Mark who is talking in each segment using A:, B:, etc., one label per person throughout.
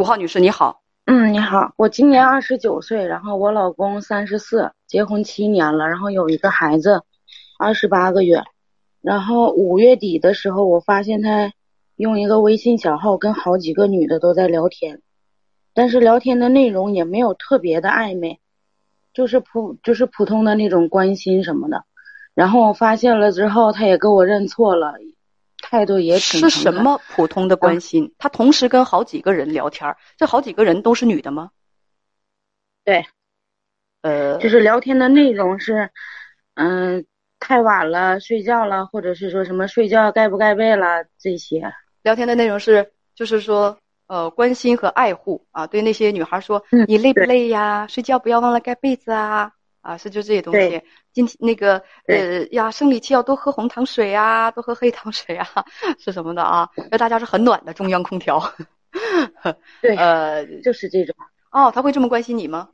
A: 五号女士，你好。
B: 嗯，你好，我今年二十九岁，然后我老公三十四，结婚七年了，然后有一个孩子，二十八个月。然后五月底的时候，我发现他用一个微信小号跟好几个女的都在聊天，但是聊天的内容也没有特别的暧昧，就是普就是普通的那种关心什么的。然后我发现了之后，他也跟我认错了。态度也挺
A: 是什么普通的关心？他同时跟好几个人聊天，这好几个人都是女的吗？
B: 对，
A: 呃，
B: 就是聊天的内容是，嗯，太晚了睡觉了，或者是说什么睡觉盖不盖被了这些。
A: 聊天的内容是，就是说，呃，关心和爱护啊，对那些女孩说，你累不累呀？睡觉不要忘了盖被子啊。啊，是就这些东西。今天那个呃呀，生理期要多喝红糖水啊，多喝黑糖水啊，是什么的啊？那大家是很暖的中央空调。
B: 对，
A: 呃，
B: 就是这种。
A: 哦，他会这么关心你吗？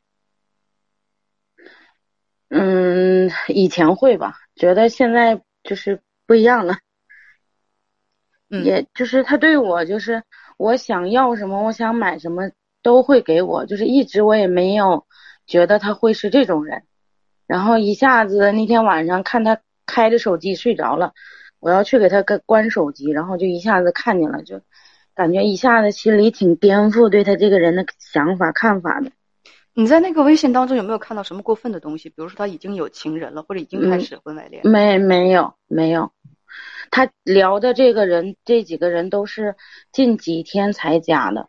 B: 嗯，以前会吧，觉得现在就是不一样了。
A: 嗯，
B: 也就是他对我，就是我想要什么，我想买什么都会给我，就是一直我也没有觉得他会是这种人。然后一下子那天晚上看他开着手机睡着了，我要去给他关关手机，然后就一下子看见了，就感觉一下子心里挺颠覆对他这个人的想法看法的。
A: 你在那个微信当中有没有看到什么过分的东西？比如说他已经有情人了，或者已经开始婚外恋？
B: 没没有没有，他聊的这个人这几个人都是近几天才加的。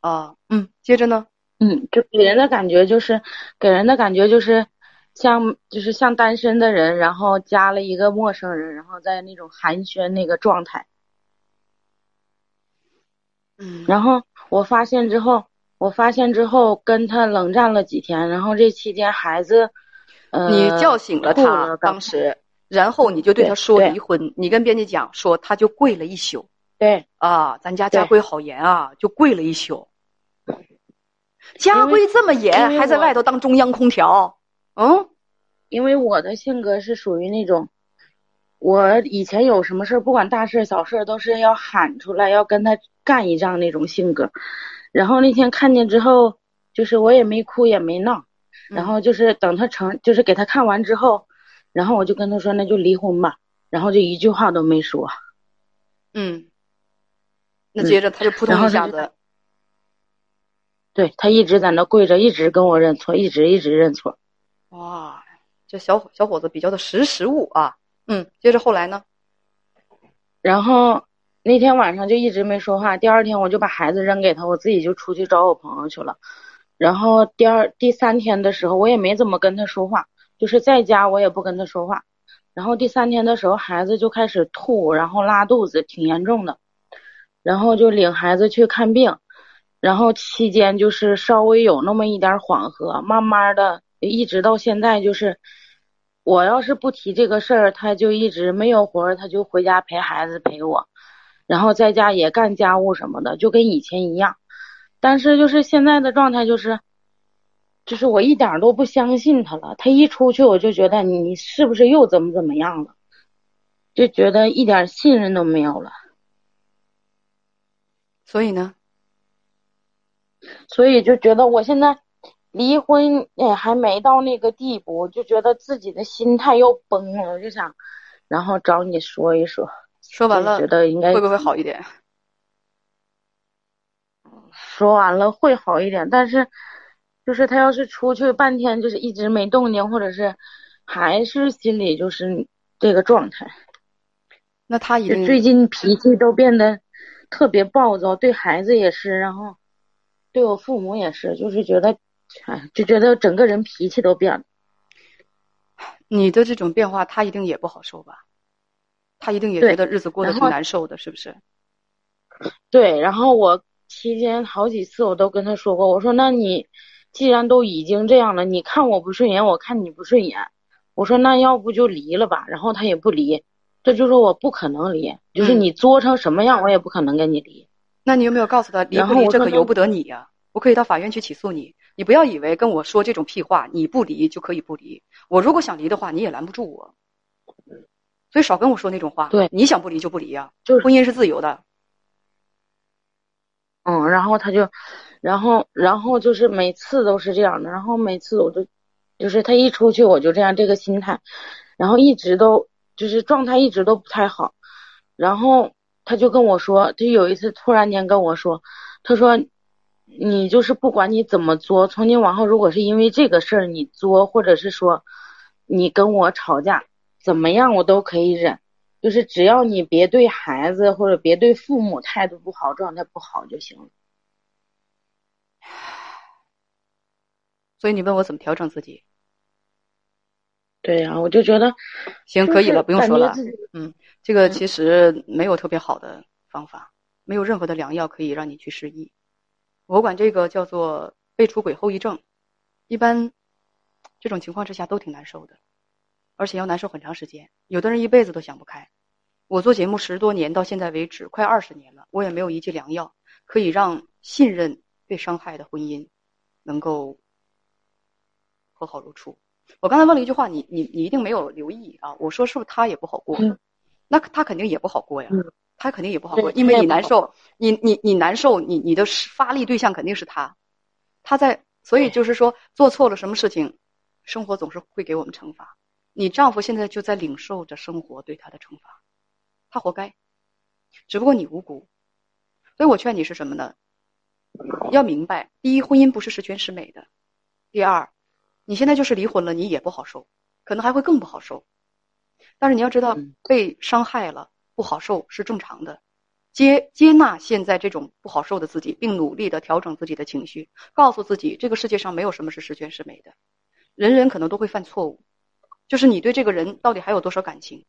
A: 啊，嗯，接着呢？
B: 嗯，就给人的感觉就是，给人的感觉就是，像就是像单身的人，然后加了一个陌生人，然后在那种寒暄那个状态。
A: 嗯，
B: 然后我发现之后，我发现之后跟他冷战了几天，然后这期间孩子，呃，
A: 你叫醒了他当时，然后你就对他说离婚，你跟编辑讲说他就跪了一宿。
B: 对
A: 啊，咱家家规好严啊，就跪了一宿。家规这么严，还在外头当中央空调？嗯，
B: 因为我的性格是属于那种，我以前有什么事儿，不管大事小事，都是要喊出来，要跟他干一仗那种性格。然后那天看见之后，就是我也没哭也没闹，然后就是等他成，就是给他看完之后，然后我就跟他说那就离婚吧，然后就一句话都没说。
A: 嗯，那接着他就扑通一下子。
B: 对他一直在那跪着，一直跟我认错，一直一直认错。
A: 哇，这小伙小伙子比较的识时务啊。嗯，接着后来呢？
B: 然后那天晚上就一直没说话。第二天我就把孩子扔给他，我自己就出去找我朋友去了。然后第二、第三天的时候，我也没怎么跟他说话，就是在家我也不跟他说话。然后第三天的时候，孩子就开始吐，然后拉肚子，挺严重的。然后就领孩子去看病。然后期间就是稍微有那么一点缓和，慢慢的一直到现在就是，我要是不提这个事儿，他就一直没有活儿，他就回家陪孩子陪我，然后在家也干家务什么的，就跟以前一样。但是就是现在的状态就是，就是我一点都不相信他了。他一出去我就觉得你是不是又怎么怎么样了，就觉得一点信任都没有了。
A: 所以呢？
B: 所以就觉得我现在离婚也还没到那个地步，就觉得自己的心态又崩了，我就想，然后找你说一说。
A: 说完了，
B: 觉得应该
A: 会不会好一点？
B: 说完了会好一点，但是就是他要是出去半天，就是一直没动静，或者是还是心里就是这个状态。
A: 那他也
B: 最近脾气都变得特别暴躁，对孩子也是，然后。对我父母也是，就是觉得，哎，就觉得整个人脾气都变了。
A: 你的这种变化，他一定也不好受吧？他一定也觉得日子过得挺难受的，是不是？
B: 对，然后我期间好几次我都跟他说过，我说：“那你既然都已经这样了，你看我不顺眼，我看你不顺眼，我说那要不就离了吧。”然后他也不离，这就是我不可能离，就是你作成什么样，我也不可能跟你离。
A: 那你有没有告诉他离不离这可由不得你呀？我可以到法院去起诉你。你不要以为跟我说这种屁话，你不离就可以不离。我如果想离的话，你也拦不住我。所以少跟我说那种话。
B: 对，
A: 你想不离就不离呀。
B: 就是
A: 婚姻是自由的。
B: 嗯然后他就，然后然后就是每次都是这样的，然后每次我就，就是他一出去我就这样这个心态，然后一直都就是状态一直都不太好，然后他就跟我说，他有一次突然间跟我说，他说，你就是不管你怎么作，从今往后如果是因为这个事儿你作，或者是说你跟我吵架，怎么样我都可以忍。就是只要你别对孩子或者别对父母态度不好、状态不好就行了。
A: 所以你问我怎么调整自己？
B: 对呀，我就觉得
A: 行，可以了，不用说了。嗯，这个其实没有特别好的方法，没有任何的良药可以让你去失忆。我管这个叫做被出轨后遗症。一般这种情况之下都挺难受的。而且要难受很长时间，有的人一辈子都想不开。我做节目十多年，到现在为止快二十年了，我也没有一剂良药可以让信任被伤害的婚姻能够和好如初。我刚才问了一句话，你你你一定没有留意啊？我说是不是他也不好过？那他肯定也不好过呀，他肯定也不好过，因为你难受，你你你难受，你你的发力对象肯定是他，他在，所以就是说做错了什么事情，生活总是会给我们惩罚。你丈夫现在就在领受着生活对他的惩罚，他活该，只不过你无辜，所以我劝你是什么呢？要明白，第一，婚姻不是十全十美的；第二，你现在就是离婚了，你也不好受，可能还会更不好受。但是你要知道，被伤害了不好受是正常的，接接纳现在这种不好受的自己，并努力的调整自己的情绪，告诉自己，这个世界上没有什么是十全十美的，人人可能都会犯错误。就是你对这个人到底还有多少感情？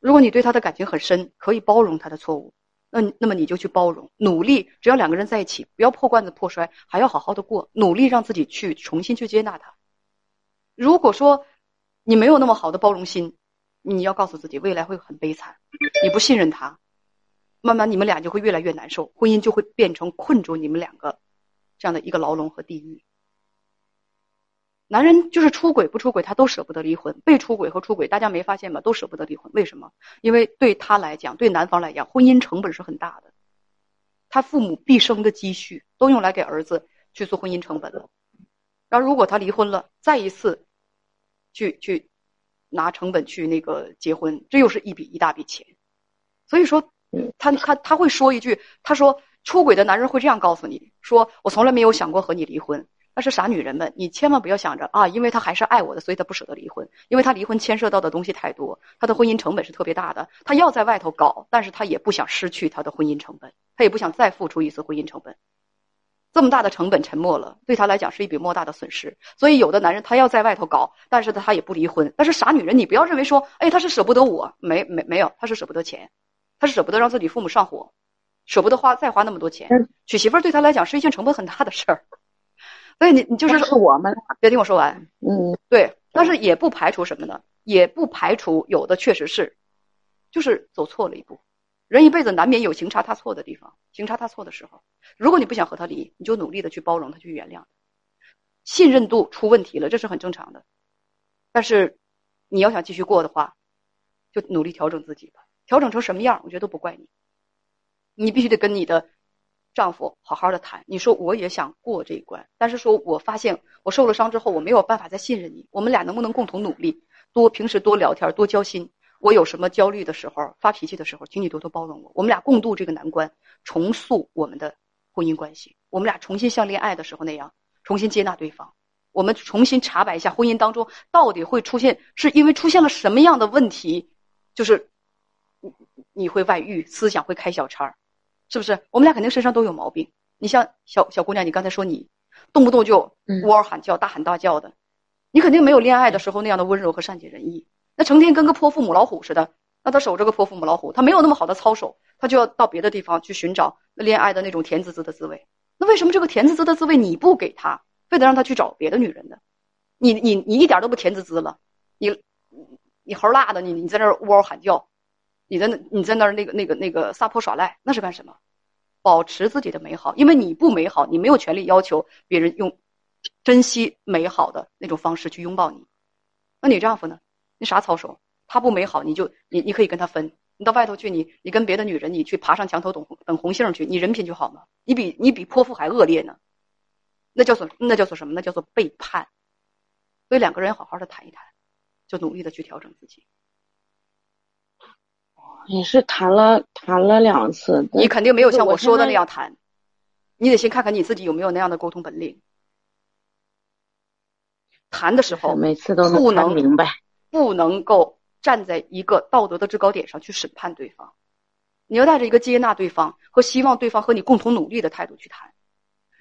A: 如果你对他的感情很深，可以包容他的错误，那那么你就去包容，努力。只要两个人在一起，不要破罐子破摔，还要好好的过，努力让自己去重新去接纳他。如果说你没有那么好的包容心，你要告诉自己未来会很悲惨。你不信任他，慢慢你们俩就会越来越难受，婚姻就会变成困住你们两个这样的一个牢笼和地狱。男人就是出轨不出轨，他都舍不得离婚；被出轨和出轨，大家没发现吗？都舍不得离婚。为什么？因为对他来讲，对男方来讲，婚姻成本是很大的。他父母毕生的积蓄都用来给儿子去做婚姻成本了。然后如果他离婚了，再一次去去拿成本去那个结婚，这又是一笔一大笔钱。所以说，他他他会说一句：“他说出轨的男人会这样告诉你说，我从来没有想过和你离婚。”那是傻女人们，你千万不要想着啊，因为他还是爱我的，所以他不舍得离婚。因为他离婚牵涉到的东西太多，他的婚姻成本是特别大的。他要在外头搞，但是他也不想失去他的婚姻成本，他也不想再付出一次婚姻成本。这么大的成本沉没了，对他来讲是一笔莫大的损失。所以有的男人他要在外头搞，但是他也不离婚。但是傻女人，你不要认为说，哎，他是舍不得我，没没没有，他是舍不得钱，他是舍不得让自己父母上火，舍不得花再花那么多钱。娶媳妇儿对他来讲是一件成本很大的事儿。所以你你就是
B: 是我们，
A: 别听我说完。
B: 嗯，
A: 对，但是也不排除什么呢？也不排除有的确实是，就是走错了一步。人一辈子难免有行差踏错的地方，行差踏错的时候，如果你不想和他离，你就努力的去包容他，去原谅他。信任度出问题了，这是很正常的。但是你要想继续过的话，就努力调整自己吧。调整成什么样，我觉得都不怪你。你必须得跟你的。丈夫好好的谈，你说我也想过这一关，但是说我发现我受了伤之后，我没有办法再信任你。我们俩能不能共同努力，多平时多聊天，多交心？我有什么焦虑的时候、发脾气的时候，请你多多包容我。我们俩共度这个难关，重塑我们的婚姻关系。我们俩重新像恋爱的时候那样，重新接纳对方。我们重新查摆一下婚姻当中到底会出现是因为出现了什么样的问题，就是你你会外遇，思想会开小差。是不是我们俩肯定身上都有毛病？你像小小姑娘，你刚才说你动不动就呜嗷喊叫、大喊大叫的，你肯定没有恋爱的时候那样的温柔和善解人意。那成天跟个泼妇母老虎似的，那他守着个泼妇母老虎，他没有那么好的操守，他就要到别的地方去寻找恋爱的那种甜滋滋的滋味。那为什么这个甜滋滋的滋味你不给他，非得让他去找别的女人呢？你你你一点都不甜滋滋了，你你猴辣的，你你在那嗷嗷喊叫。你在那，你在那儿那个那个那个撒泼耍赖，那是干什么？保持自己的美好，因为你不美好，你没有权利要求别人用珍惜美好的那种方式去拥抱你。那你丈夫呢？你啥操守？他不美好，你就你你可以跟他分，你到外头去，你你跟别的女人，你去爬上墙头等等红杏去，你人品就好吗？你比你比泼妇还恶劣呢，那叫做那叫做什么？那叫做背叛。所以两个人好好的谈一谈，就努力的去调整自己。
B: 也是谈了谈了两次，
A: 你肯定没有像我说的那样谈，你得先看看你自己有没有那样的沟通本领。谈的时候，
B: 每次都
A: 不能
B: 明白，
A: 不能够站在一个道德的制高点上去审判对方，你要带着一个接纳对方和希望对方和你共同努力的态度去谈，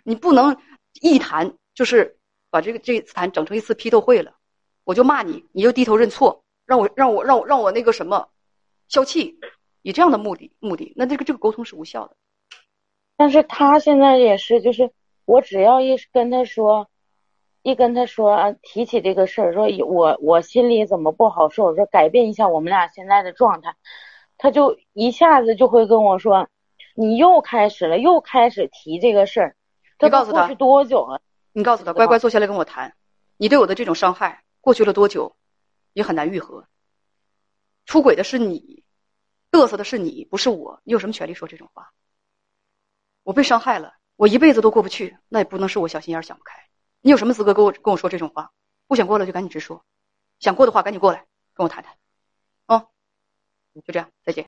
A: 你不能一谈就是把这个这一次谈整成一次批斗会了，我就骂你，你就低头认错，让我让我让我让我那个什么。消气，以这样的目的目的，那这个这个沟通是无效的。
B: 但是他现在也是，就是我只要一跟他说，一跟他说啊，提起这个事儿，说我我心里怎么不好受，说改变一下我们俩现在的状态，他就一下子就会跟我说，你又开始了，又开始提这个事儿。
A: 你告诉他
B: 过去多久了？
A: 你告诉他，乖乖坐下来跟我谈，你对我的这种伤害过去了多久，也很难愈合。出轨的是你，嘚瑟的是你，不是我。你有什么权利说这种话？我被伤害了，我一辈子都过不去，那也不能是我小心眼想不开。你有什么资格跟我跟我说这种话？不想过了就赶紧直说，想过的话赶紧过来跟我谈谈。哦，就这样，再见。